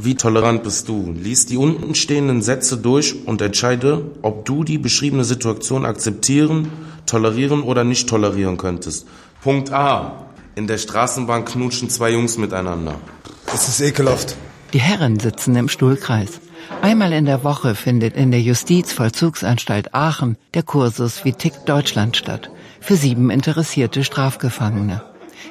Wie tolerant bist du? Lies die unten stehenden Sätze durch und entscheide, ob du die beschriebene Situation akzeptieren, tolerieren oder nicht tolerieren könntest. Punkt A. In der Straßenbahn knutschen zwei Jungs miteinander. Das ist ekelhaft. Die Herren sitzen im Stuhlkreis. Einmal in der Woche findet in der Justizvollzugsanstalt Aachen der Kursus Wie tickt Deutschland statt. Für sieben interessierte Strafgefangene.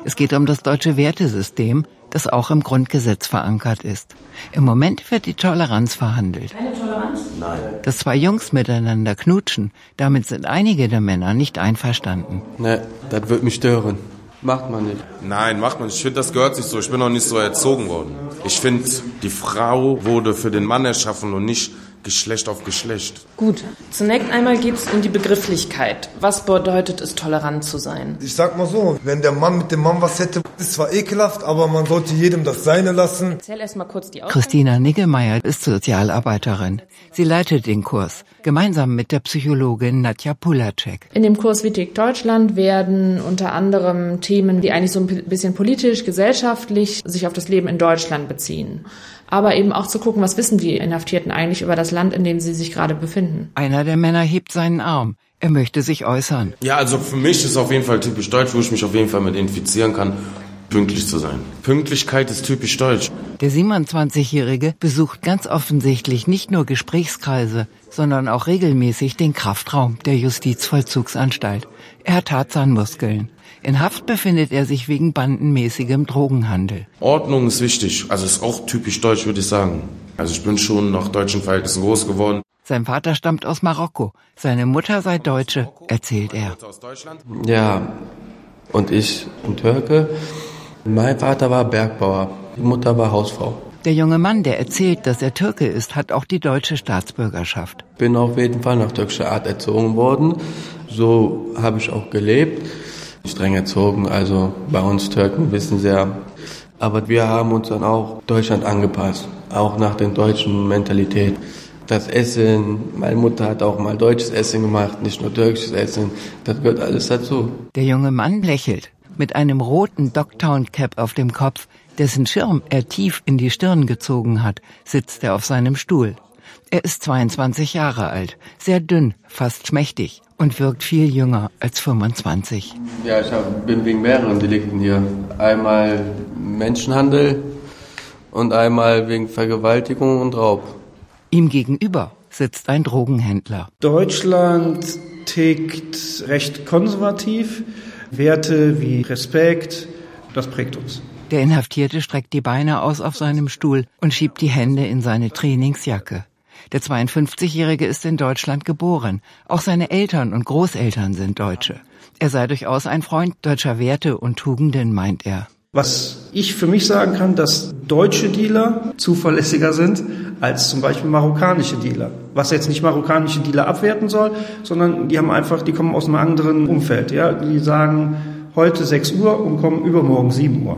Es geht um das deutsche Wertesystem, das auch im Grundgesetz verankert ist. Im Moment wird die Toleranz verhandelt. Keine Toleranz? Nein. Dass zwei Jungs miteinander knutschen, damit sind einige der Männer nicht einverstanden. Ne, das wird mich stören. Macht man nicht. Nein, macht man nicht. Ich finde, das gehört sich so. Ich bin noch nicht so erzogen worden. Ich finde, die Frau wurde für den Mann erschaffen und nicht Geschlecht auf Geschlecht. Gut. Zunächst einmal geht es um die Begrifflichkeit. Was bedeutet es, tolerant zu sein? Ich sag mal so, wenn der Mann mit dem Mann was hätte, ist zwar ekelhaft, aber man sollte jedem das Seine lassen. Erzähl erst mal kurz die Aufgabe. Christina Niggemeier ist Sozialarbeiterin. Sie leitet den Kurs gemeinsam mit der Psychologin Nadja Pulacek. In dem Kurs Wittig Deutschland werden unter anderem Themen, die eigentlich so ein bisschen politisch, gesellschaftlich sich auf das Leben in Deutschland beziehen. Aber eben auch zu gucken, was wissen die Inhaftierten eigentlich über das Land, in dem sie sich gerade befinden. Einer der Männer hebt seinen Arm. Er möchte sich äußern. Ja, also für mich ist auf jeden Fall typisch deutsch, wo ich mich auf jeden Fall mit infizieren kann, pünktlich zu sein. Pünktlichkeit ist typisch deutsch. Der 27-Jährige besucht ganz offensichtlich nicht nur Gesprächskreise, sondern auch regelmäßig den Kraftraum der Justizvollzugsanstalt. Er hat Tarzanmuskeln. In Haft befindet er sich wegen bandenmäßigem Drogenhandel. Ordnung ist wichtig. Also ist auch typisch deutsch, würde ich sagen. Also ich bin schon nach deutschen Verhältnissen groß geworden. Sein Vater stammt aus Marokko. Seine Mutter sei Deutsche, erzählt er. Ja, und ich bin Türke. Mein Vater war Bergbauer, die Mutter war Hausfrau. Der junge Mann, der erzählt, dass er Türke ist, hat auch die deutsche Staatsbürgerschaft. Bin auf jeden Fall nach türkischer Art erzogen worden. So habe ich auch gelebt. Streng erzogen, also bei uns Türken wissen sehr. Aber wir haben uns dann auch Deutschland angepasst, auch nach der deutschen Mentalität. Das Essen, meine Mutter hat auch mal deutsches Essen gemacht, nicht nur türkisches Essen. Das gehört alles dazu. Der junge Mann lächelt. Mit einem roten Dogtown-Cap auf dem Kopf, dessen Schirm er tief in die Stirn gezogen hat, sitzt er auf seinem Stuhl. Er ist 22 Jahre alt, sehr dünn, fast schmächtig und wirkt viel jünger als 25. Ja, ich hab, bin wegen mehreren Delikten hier. Einmal Menschenhandel und einmal wegen Vergewaltigung und Raub. Ihm gegenüber sitzt ein Drogenhändler. Deutschland tickt recht konservativ. Werte wie Respekt, das prägt uns. Der Inhaftierte streckt die Beine aus auf seinem Stuhl und schiebt die Hände in seine Trainingsjacke. Der 52-Jährige ist in Deutschland geboren. Auch seine Eltern und Großeltern sind Deutsche. Er sei durchaus ein Freund deutscher Werte und Tugenden, meint er. Was ich für mich sagen kann, dass deutsche Dealer zuverlässiger sind als zum Beispiel marokkanische Dealer. Was jetzt nicht marokkanische Dealer abwerten soll, sondern die haben einfach, die kommen aus einem anderen Umfeld. Ja, die sagen heute 6 Uhr und kommen übermorgen 7 Uhr.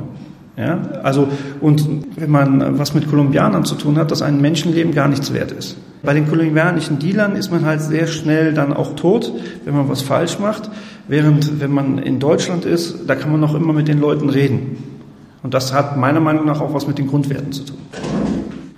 Ja, also, und wenn man was mit Kolumbianern zu tun hat, dass ein Menschenleben gar nichts wert ist. Bei den kolumbianischen Dealern ist man halt sehr schnell dann auch tot, wenn man was falsch macht. Während, wenn man in Deutschland ist, da kann man noch immer mit den Leuten reden. Und das hat meiner Meinung nach auch was mit den Grundwerten zu tun.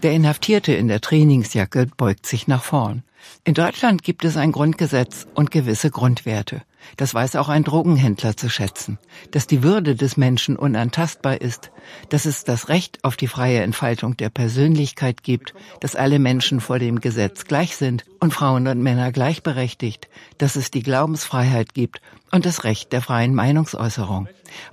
Der Inhaftierte in der Trainingsjacke beugt sich nach vorn. In Deutschland gibt es ein Grundgesetz und gewisse Grundwerte. Das weiß auch ein Drogenhändler zu schätzen, dass die Würde des Menschen unantastbar ist, dass es das Recht auf die freie Entfaltung der Persönlichkeit gibt, dass alle Menschen vor dem Gesetz gleich sind und Frauen und Männer gleichberechtigt, dass es die Glaubensfreiheit gibt und das Recht der freien Meinungsäußerung.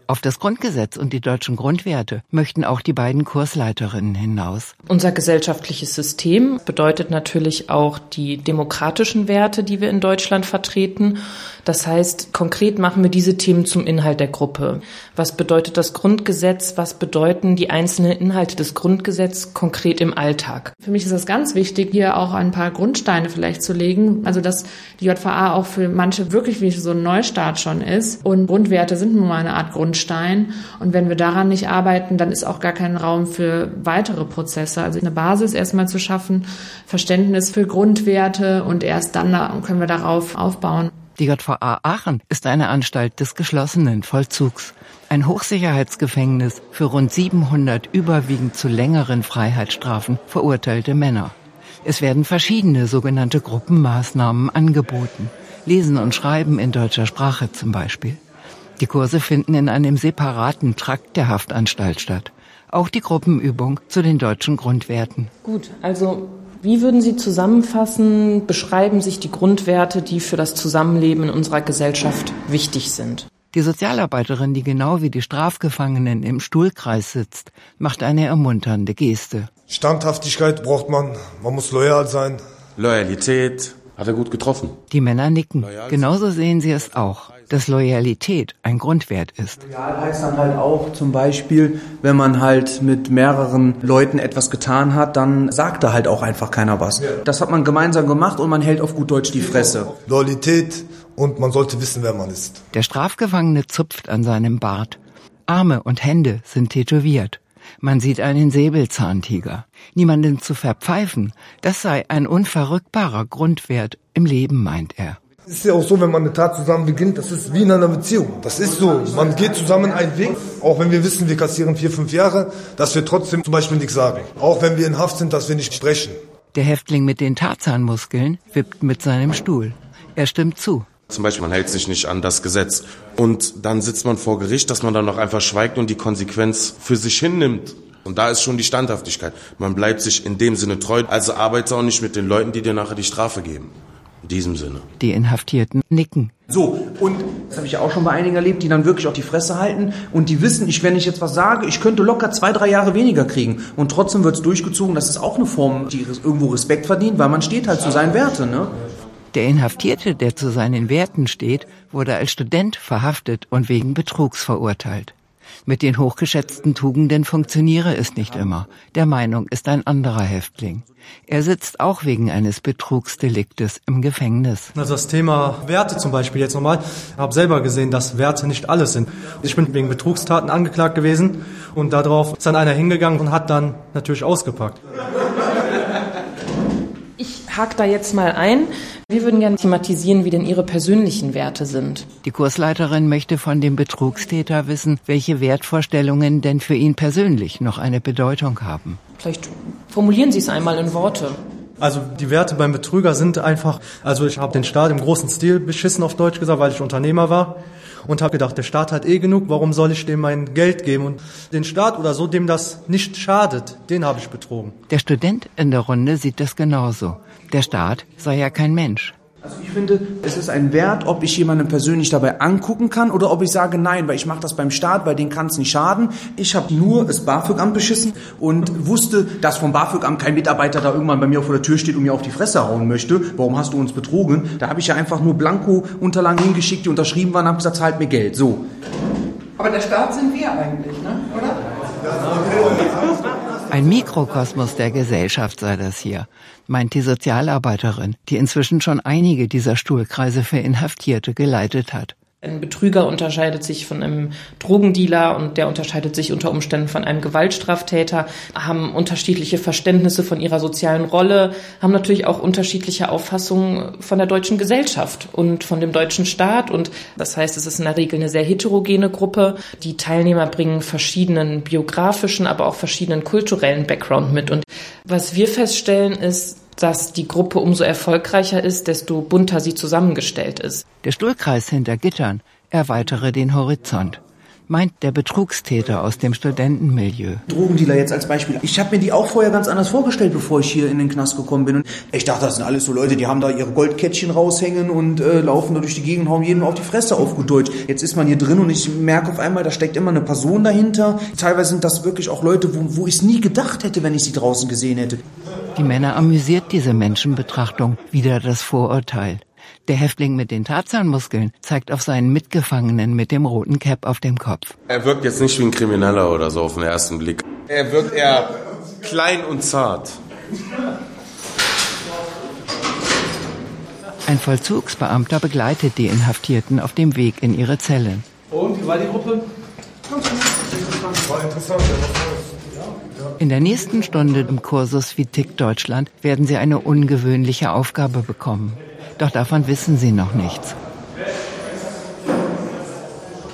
Auf das Grundgesetz und die deutschen Grundwerte möchten auch die beiden Kursleiterinnen hinaus. Unser gesellschaftliches System bedeutet natürlich auch die demokratischen Werte, die wir in Deutschland vertreten. Das heißt, konkret machen wir diese Themen zum Inhalt der Gruppe. Was bedeutet das Grundgesetz? Was bedeuten die einzelnen Inhalte des Grundgesetzes konkret im Alltag? Für mich ist es ganz wichtig, hier auch ein paar Grundsteine vielleicht zu legen. Also, dass die JVA auch für manche wirklich wie so ein Neustart schon ist. Und Grundwerte sind nun mal eine Art Grundstein. Und wenn wir daran nicht arbeiten, dann ist auch gar kein Raum für weitere Prozesse. Also eine Basis erstmal zu schaffen, Verständnis für Grundwerte und erst dann können wir darauf aufbauen. Die JVA Aachen ist eine Anstalt des geschlossenen Vollzugs. Ein Hochsicherheitsgefängnis für rund 700 überwiegend zu längeren Freiheitsstrafen verurteilte Männer. Es werden verschiedene sogenannte Gruppenmaßnahmen angeboten. Lesen und Schreiben in deutscher Sprache zum Beispiel. Die Kurse finden in einem separaten Trakt der Haftanstalt statt. Auch die Gruppenübung zu den deutschen Grundwerten. Gut, also wie würden Sie zusammenfassen, beschreiben sich die Grundwerte, die für das Zusammenleben in unserer Gesellschaft wichtig sind? Die Sozialarbeiterin, die genau wie die Strafgefangenen im Stuhlkreis sitzt, macht eine ermunternde Geste. Standhaftigkeit braucht man, man muss loyal sein. Loyalität hat er gut getroffen. Die Männer nicken. Genauso sehen sie es auch, dass Loyalität ein Grundwert ist. Loyal heißt dann halt auch zum Beispiel, wenn man halt mit mehreren Leuten etwas getan hat, dann sagt da halt auch einfach keiner was. Das hat man gemeinsam gemacht und man hält auf gut Deutsch die Fresse. Loyalität und man sollte wissen, wer man ist. Der Strafgefangene zupft an seinem Bart. Arme und Hände sind tätowiert. Man sieht einen Säbelzahntiger. Niemanden zu verpfeifen, das sei ein unverrückbarer Grundwert im Leben, meint er. Es ist ja auch so, wenn man eine Tat zusammen beginnt, das ist wie in einer Beziehung. Das ist so. Man geht zusammen einen Weg, auch wenn wir wissen, wir kassieren vier, fünf Jahre, dass wir trotzdem zum Beispiel nichts sagen. Auch wenn wir in Haft sind, dass wir nicht sprechen. Der Häftling mit den Tarzanmuskeln wippt mit seinem Stuhl. Er stimmt zu. Zum Beispiel, man hält sich nicht an das Gesetz. Und dann sitzt man vor Gericht, dass man dann noch einfach schweigt und die Konsequenz für sich hinnimmt. Und da ist schon die Standhaftigkeit. Man bleibt sich in dem Sinne treu. Also arbeite auch nicht mit den Leuten, die dir nachher die Strafe geben. In diesem Sinne. Die Inhaftierten nicken. So, und das habe ich ja auch schon bei einigen erlebt, die dann wirklich auf die Fresse halten und die wissen, ich, wenn ich jetzt was sage, ich könnte locker zwei, drei Jahre weniger kriegen. Und trotzdem wird es durchgezogen. Das ist auch eine Form, die irgendwo Respekt verdient, weil man steht halt zu seinen Werten. Ne? Der Inhaftierte, der zu seinen Werten steht, wurde als Student verhaftet und wegen Betrugs verurteilt. Mit den hochgeschätzten Tugenden funktioniere es nicht immer. Der Meinung ist ein anderer Häftling. Er sitzt auch wegen eines Betrugsdeliktes im Gefängnis. Also das Thema Werte zum Beispiel jetzt nochmal. Ich habe selber gesehen, dass Werte nicht alles sind. Ich bin wegen Betrugstaten angeklagt gewesen und darauf ist dann einer hingegangen und hat dann natürlich ausgepackt. Ich hake da jetzt mal ein. Wir würden gerne thematisieren, wie denn Ihre persönlichen Werte sind. Die Kursleiterin möchte von dem Betrugstäter wissen, welche Wertvorstellungen denn für ihn persönlich noch eine Bedeutung haben. Vielleicht formulieren Sie es einmal in Worte. Also die Werte beim Betrüger sind einfach, also ich habe den Staat im großen Stil beschissen auf Deutsch gesagt, weil ich Unternehmer war und habe gedacht, der Staat hat eh genug, warum soll ich dem mein Geld geben? Und den Staat oder so, dem das nicht schadet, den habe ich betrogen. Der Student in der Runde sieht das genauso. Der Staat sei ja kein Mensch. Also ich finde, es ist ein Wert, ob ich jemanden persönlich dabei angucken kann oder ob ich sage, nein, weil ich mache das beim Staat, weil den kann es nicht schaden. Ich habe nur das BAföG-Amt beschissen und wusste, dass vom BAföG-Amt kein Mitarbeiter da irgendwann bei mir vor der Tür steht und mir auf die Fresse hauen möchte. Warum hast du uns betrogen? Da habe ich ja einfach nur Blanko-Unterlagen hingeschickt, die unterschrieben waren, habe gesagt, zahlt mir Geld. So. Aber der Staat sind wir eigentlich, ne? oder? Ein Mikrokosmos der Gesellschaft sei das hier, meint die Sozialarbeiterin, die inzwischen schon einige dieser Stuhlkreise für Inhaftierte geleitet hat. Ein Betrüger unterscheidet sich von einem Drogendealer und der unterscheidet sich unter Umständen von einem Gewaltstraftäter, haben unterschiedliche Verständnisse von ihrer sozialen Rolle, haben natürlich auch unterschiedliche Auffassungen von der deutschen Gesellschaft und von dem deutschen Staat. Und das heißt, es ist in der Regel eine sehr heterogene Gruppe. Die Teilnehmer bringen verschiedenen biografischen, aber auch verschiedenen kulturellen Background mit. Und was wir feststellen ist, dass die Gruppe umso erfolgreicher ist, desto bunter sie zusammengestellt ist. Der Stuhlkreis hinter Gittern erweitere den Horizont meint der Betrugstäter aus dem Studentenmilieu. Drogendealer jetzt als Beispiel. Ich habe mir die auch vorher ganz anders vorgestellt, bevor ich hier in den Knast gekommen bin. Und ich dachte, das sind alles so Leute, die haben da ihre Goldkettchen raushängen und äh, laufen da durch die Gegend und hauen jedem auf die Fresse auf gut Deutsch. Jetzt ist man hier drin und ich merke auf einmal, da steckt immer eine Person dahinter. Teilweise sind das wirklich auch Leute, wo, wo ich es nie gedacht hätte, wenn ich sie draußen gesehen hätte. Die Männer amüsiert diese Menschenbetrachtung, wieder das Vorurteil. Der Häftling mit den Tarzanmuskeln zeigt auf seinen Mitgefangenen mit dem roten Cap auf dem Kopf. Er wirkt jetzt nicht wie ein Krimineller oder so auf den ersten Blick. Er wirkt eher klein und zart. Ein Vollzugsbeamter begleitet die Inhaftierten auf dem Weg in ihre Zellen. Und wie war die Gruppe? War interessant. In der nächsten Stunde im Kursus Vitik Deutschland werden Sie eine ungewöhnliche Aufgabe bekommen. Doch davon wissen Sie noch nichts.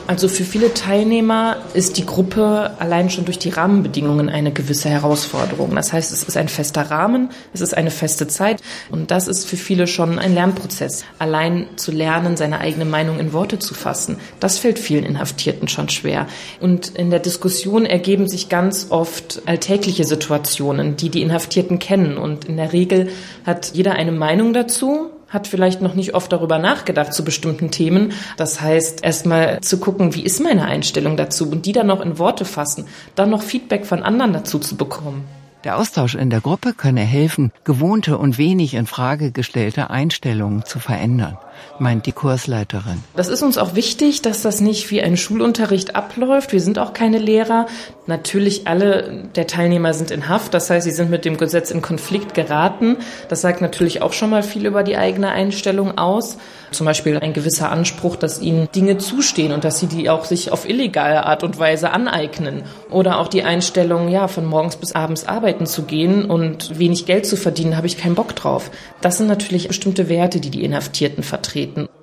Also für viele Teilnehmer ist die Gruppe allein schon durch die Rahmenbedingungen eine gewisse Herausforderung. Das heißt, es ist ein fester Rahmen, es ist eine feste Zeit und das ist für viele schon ein Lernprozess. Allein zu lernen, seine eigene Meinung in Worte zu fassen, das fällt vielen Inhaftierten schon schwer. Und in der Diskussion ergeben sich ganz oft alltägliche Situationen, die die Inhaftierten kennen und in der Regel hat jeder eine Meinung dazu hat vielleicht noch nicht oft darüber nachgedacht zu bestimmten Themen. Das heißt, erstmal zu gucken, wie ist meine Einstellung dazu und die dann noch in Worte fassen, dann noch Feedback von anderen dazu zu bekommen. Der Austausch in der Gruppe könne helfen, gewohnte und wenig in Frage gestellte Einstellungen zu verändern meint die Kursleiterin. Das ist uns auch wichtig, dass das nicht wie ein Schulunterricht abläuft. Wir sind auch keine Lehrer. Natürlich alle der Teilnehmer sind in Haft. Das heißt, sie sind mit dem Gesetz in Konflikt geraten. Das sagt natürlich auch schon mal viel über die eigene Einstellung aus. Zum Beispiel ein gewisser Anspruch, dass ihnen Dinge zustehen und dass sie die auch sich auf illegale Art und Weise aneignen. Oder auch die Einstellung, ja, von morgens bis abends arbeiten zu gehen und wenig Geld zu verdienen, habe ich keinen Bock drauf. Das sind natürlich bestimmte Werte, die die Inhaftierten vertreten.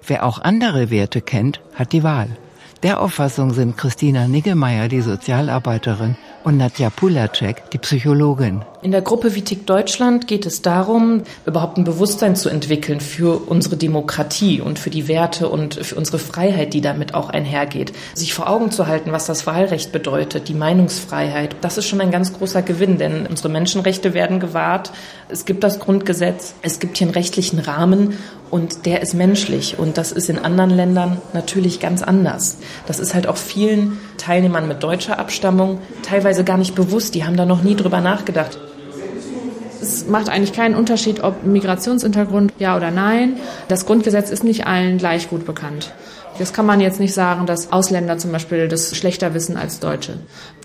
Wer auch andere Werte kennt, hat die Wahl. Der Auffassung sind Christina Niggemeier, die Sozialarbeiterin, und Nadja Pulacek, die Psychologin. In der Gruppe Vitik Deutschland geht es darum, überhaupt ein Bewusstsein zu entwickeln für unsere Demokratie und für die Werte und für unsere Freiheit, die damit auch einhergeht. Sich vor Augen zu halten, was das Wahlrecht bedeutet, die Meinungsfreiheit, das ist schon ein ganz großer Gewinn, denn unsere Menschenrechte werden gewahrt. Es gibt das Grundgesetz, es gibt hier einen rechtlichen Rahmen und der ist menschlich und das ist in anderen Ländern natürlich ganz anders. Das ist halt auch vielen Teilnehmern mit deutscher Abstammung teilweise gar nicht bewusst, die haben da noch nie drüber nachgedacht. Es macht eigentlich keinen Unterschied, ob Migrationshintergrund ja oder nein. Das Grundgesetz ist nicht allen gleich gut bekannt. Das kann man jetzt nicht sagen, dass Ausländer zum Beispiel das schlechter wissen als Deutsche.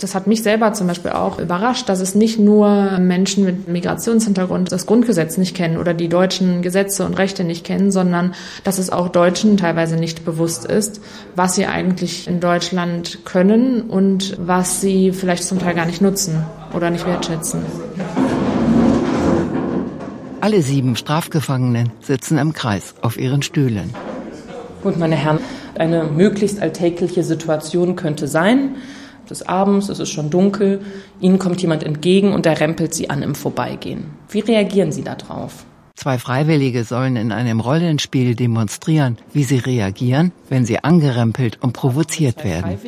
Das hat mich selber zum Beispiel auch überrascht, dass es nicht nur Menschen mit Migrationshintergrund das Grundgesetz nicht kennen oder die deutschen Gesetze und Rechte nicht kennen, sondern dass es auch Deutschen teilweise nicht bewusst ist, was sie eigentlich in Deutschland können und was sie vielleicht zum Teil gar nicht nutzen oder nicht wertschätzen. Alle sieben Strafgefangenen sitzen im Kreis auf ihren Stühlen. Gut, meine Herren, eine möglichst alltägliche Situation könnte sein. Es ist abends, es ist schon dunkel, Ihnen kommt jemand entgegen und er rempelt Sie an im Vorbeigehen. Wie reagieren Sie darauf? Zwei Freiwillige sollen in einem Rollenspiel demonstrieren, wie sie reagieren, wenn sie angerempelt und provoziert werden.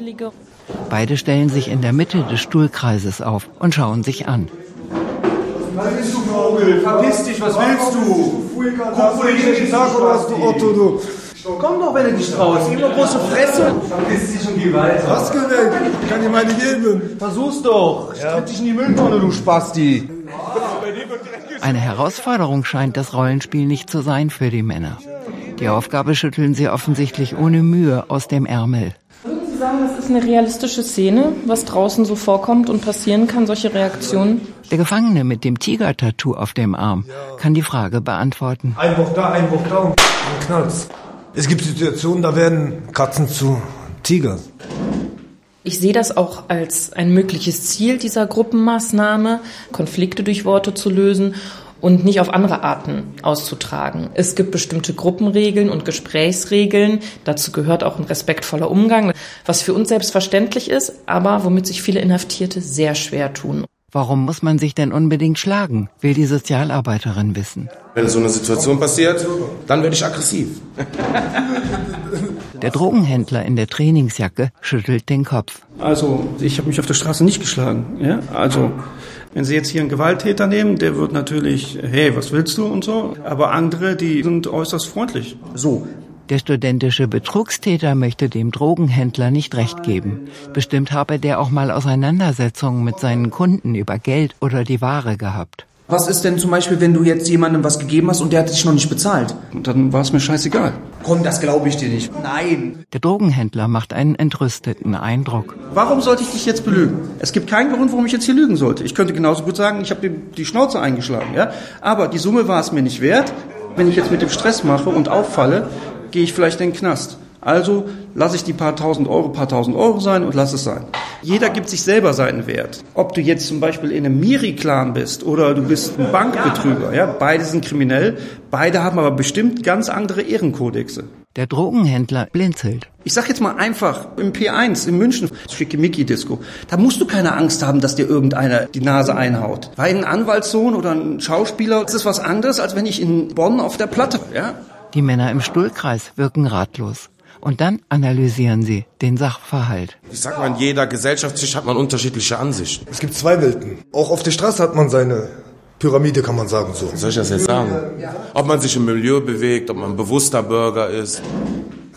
Beide stellen sich in der Mitte des Stuhlkreises auf und schauen sich an. Was bist du, Vogel? Verpiss dich, was willst du? Guck, wo ich den Tag oder hast du Otto, du? Komm doch, wenn du dich traust. Gib nur große Fresse. Verpiss dich und geh weiter. Was gewählt? Ich kann dir meine geben. Versuch's doch. Ich tritt dich in die Mülltonne, du Spasti. Eine Herausforderung scheint das Rollenspiel nicht zu sein für die Männer. Die Aufgabe schütteln sie offensichtlich ohne Mühe aus dem Ärmel. Das ist eine realistische Szene, was draußen so vorkommt und passieren kann, solche Reaktionen? Der Gefangene mit dem Tiger-Tattoo auf dem Arm kann die Frage beantworten. Ein Bock da, ein Bock da und dann knallt's. Es gibt Situationen, da werden Katzen zu Tigern. Ich sehe das auch als ein mögliches Ziel dieser Gruppenmaßnahme, Konflikte durch Worte zu lösen und nicht auf andere Arten auszutragen. Es gibt bestimmte Gruppenregeln und Gesprächsregeln. Dazu gehört auch ein respektvoller Umgang, was für uns selbstverständlich ist, aber womit sich viele Inhaftierte sehr schwer tun. Warum muss man sich denn unbedingt schlagen, will die Sozialarbeiterin wissen. Wenn so eine Situation passiert, dann werde ich aggressiv. Der Drogenhändler in der Trainingsjacke schüttelt den Kopf. Also ich habe mich auf der Straße nicht geschlagen. Ja? Also wenn Sie jetzt hier einen Gewalttäter nehmen, der wird natürlich, hey, was willst du und so. Aber andere, die sind äußerst freundlich. So, Der studentische Betrugstäter möchte dem Drogenhändler nicht recht geben. Bestimmt habe der auch mal Auseinandersetzungen mit seinen Kunden über Geld oder die Ware gehabt. was ist denn zum Beispiel, wenn du jetzt jemandem was gegeben hast und der hat dich noch nicht bezahlt? Und dann war es mir scheißegal. Komm, das glaube ich dir nicht. Nein. Der Drogenhändler macht einen entrüsteten Eindruck. Warum sollte ich dich jetzt belügen? Es gibt keinen Grund, warum ich jetzt hier lügen sollte. Ich könnte genauso gut sagen, ich habe dir die Schnauze eingeschlagen, ja. Aber die Summe war es mir nicht wert. Wenn ich jetzt mit dem Stress mache und auffalle, gehe ich vielleicht in den Knast. Also lasse ich die paar tausend Euro paar tausend Euro sein und lass es sein. Jeder gibt sich selber seinen Wert. Ob du jetzt zum Beispiel in einem Miri-Clan bist oder du bist ein Bankbetrüger, ja, beide sind kriminell, beide haben aber bestimmt ganz andere Ehrenkodexe. Der Drogenhändler blinzelt. Ich sag jetzt mal einfach, im P1 in München, Schickimicki-Disco, da musst du keine Angst haben, dass dir irgendeiner die Nase einhaut. Weil ein Anwaltssohn oder ein Schauspieler, das ist was anderes, als wenn ich in Bonn auf der Platte, ja? Die Männer im Stuhlkreis wirken ratlos. Und dann analysieren sie den Sachverhalt. Ich sag mal, in jeder Gesellschaftsschicht hat man unterschiedliche Ansichten. Es gibt zwei Welten. Auch auf der Straße hat man seine Pyramide, kann man sagen so. Soll ich das jetzt sagen? Ob man sich im Milieu bewegt, ob man ein bewusster Bürger ist.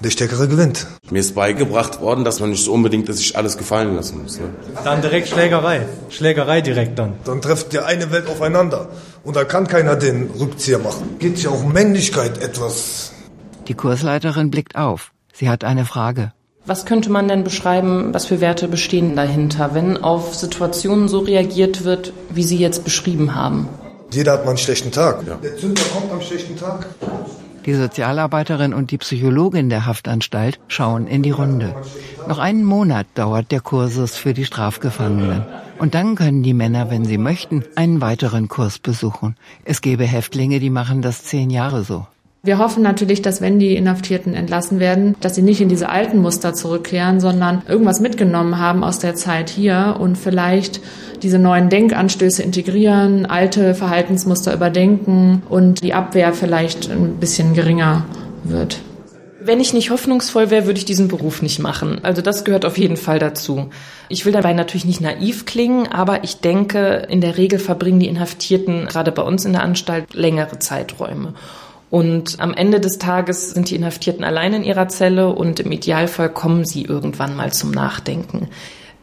Der Stärkere gewinnt. Mir ist beigebracht worden, dass man nicht so unbedingt sich alles gefallen lassen muss. Ne? Dann direkt Schlägerei. Schlägerei direkt dann. Dann trifft die eine Welt aufeinander. Und da kann keiner den Rückzieher machen. Geht ja auch um Männlichkeit etwas. Die Kursleiterin blickt auf. Sie hat eine Frage. Was könnte man denn beschreiben, was für Werte bestehen dahinter, wenn auf Situationen so reagiert wird, wie Sie jetzt beschrieben haben? Jeder hat mal einen schlechten Tag. Ja. Der Zünder kommt am schlechten Tag. Die Sozialarbeiterin und die Psychologin der Haftanstalt schauen in die Runde. Noch einen Monat dauert der Kursus für die Strafgefangenen. Und dann können die Männer, wenn sie möchten, einen weiteren Kurs besuchen. Es gäbe Häftlinge, die machen das zehn Jahre so. Wir hoffen natürlich, dass wenn die Inhaftierten entlassen werden, dass sie nicht in diese alten Muster zurückkehren, sondern irgendwas mitgenommen haben aus der Zeit hier und vielleicht diese neuen Denkanstöße integrieren, alte Verhaltensmuster überdenken und die Abwehr vielleicht ein bisschen geringer wird. Wenn ich nicht hoffnungsvoll wäre, würde ich diesen Beruf nicht machen. Also das gehört auf jeden Fall dazu. Ich will dabei natürlich nicht naiv klingen, aber ich denke, in der Regel verbringen die Inhaftierten gerade bei uns in der Anstalt längere Zeiträume. Und am Ende des Tages sind die Inhaftierten allein in ihrer Zelle und im Idealfall kommen sie irgendwann mal zum Nachdenken.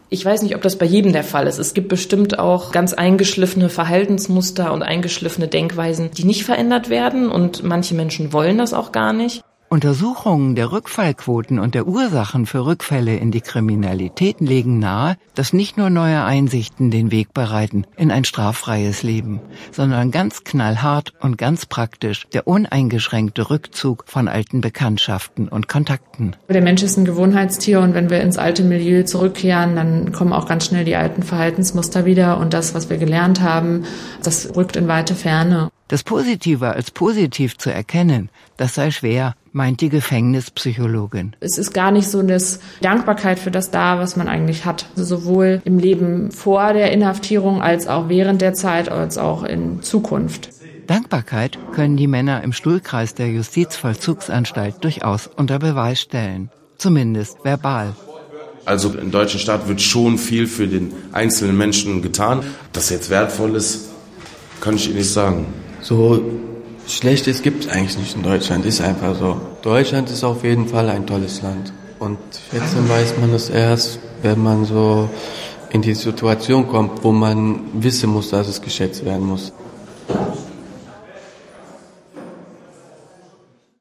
Ich weiß nicht, ob das bei jedem der Fall ist. Es gibt bestimmt auch ganz eingeschliffene Verhaltensmuster und eingeschliffene Denkweisen, die nicht verändert werden und manche Menschen wollen das auch gar nicht. Untersuchungen der Rückfallquoten und der Ursachen für Rückfälle in die Kriminalität legen nahe, dass nicht nur neue Einsichten den Weg bereiten in ein straffreies Leben, sondern ganz knallhart und ganz praktisch der uneingeschränkte Rückzug von alten Bekanntschaften und Kontakten. Der Mensch ist ein Gewohnheitstier und wenn wir ins alte Milieu zurückkehren, dann kommen auch ganz schnell die alten Verhaltensmuster wieder und das, was wir gelernt haben, das rückt in weite Ferne. Das Positive als positiv zu erkennen, das sei schwer, meint die Gefängnispsychologin. Es ist gar nicht so eine Dankbarkeit für das da, was man eigentlich hat. Also sowohl im Leben vor der Inhaftierung als auch während der Zeit als auch in Zukunft. Dankbarkeit können die Männer im Stuhlkreis der Justizvollzugsanstalt durchaus unter Beweis stellen. Zumindest verbal. Also im deutschen Staat wird schon viel für den einzelnen Menschen getan. Das jetzt wertvoll ist, kann ich Ihnen nicht sagen. So Schlechtes gibt es eigentlich nicht in Deutschland, ist einfach so. Deutschland ist auf jeden Fall ein tolles Land. Und jetzt weiß man es erst, wenn man so in die Situation kommt, wo man wissen muss, dass es geschätzt werden muss.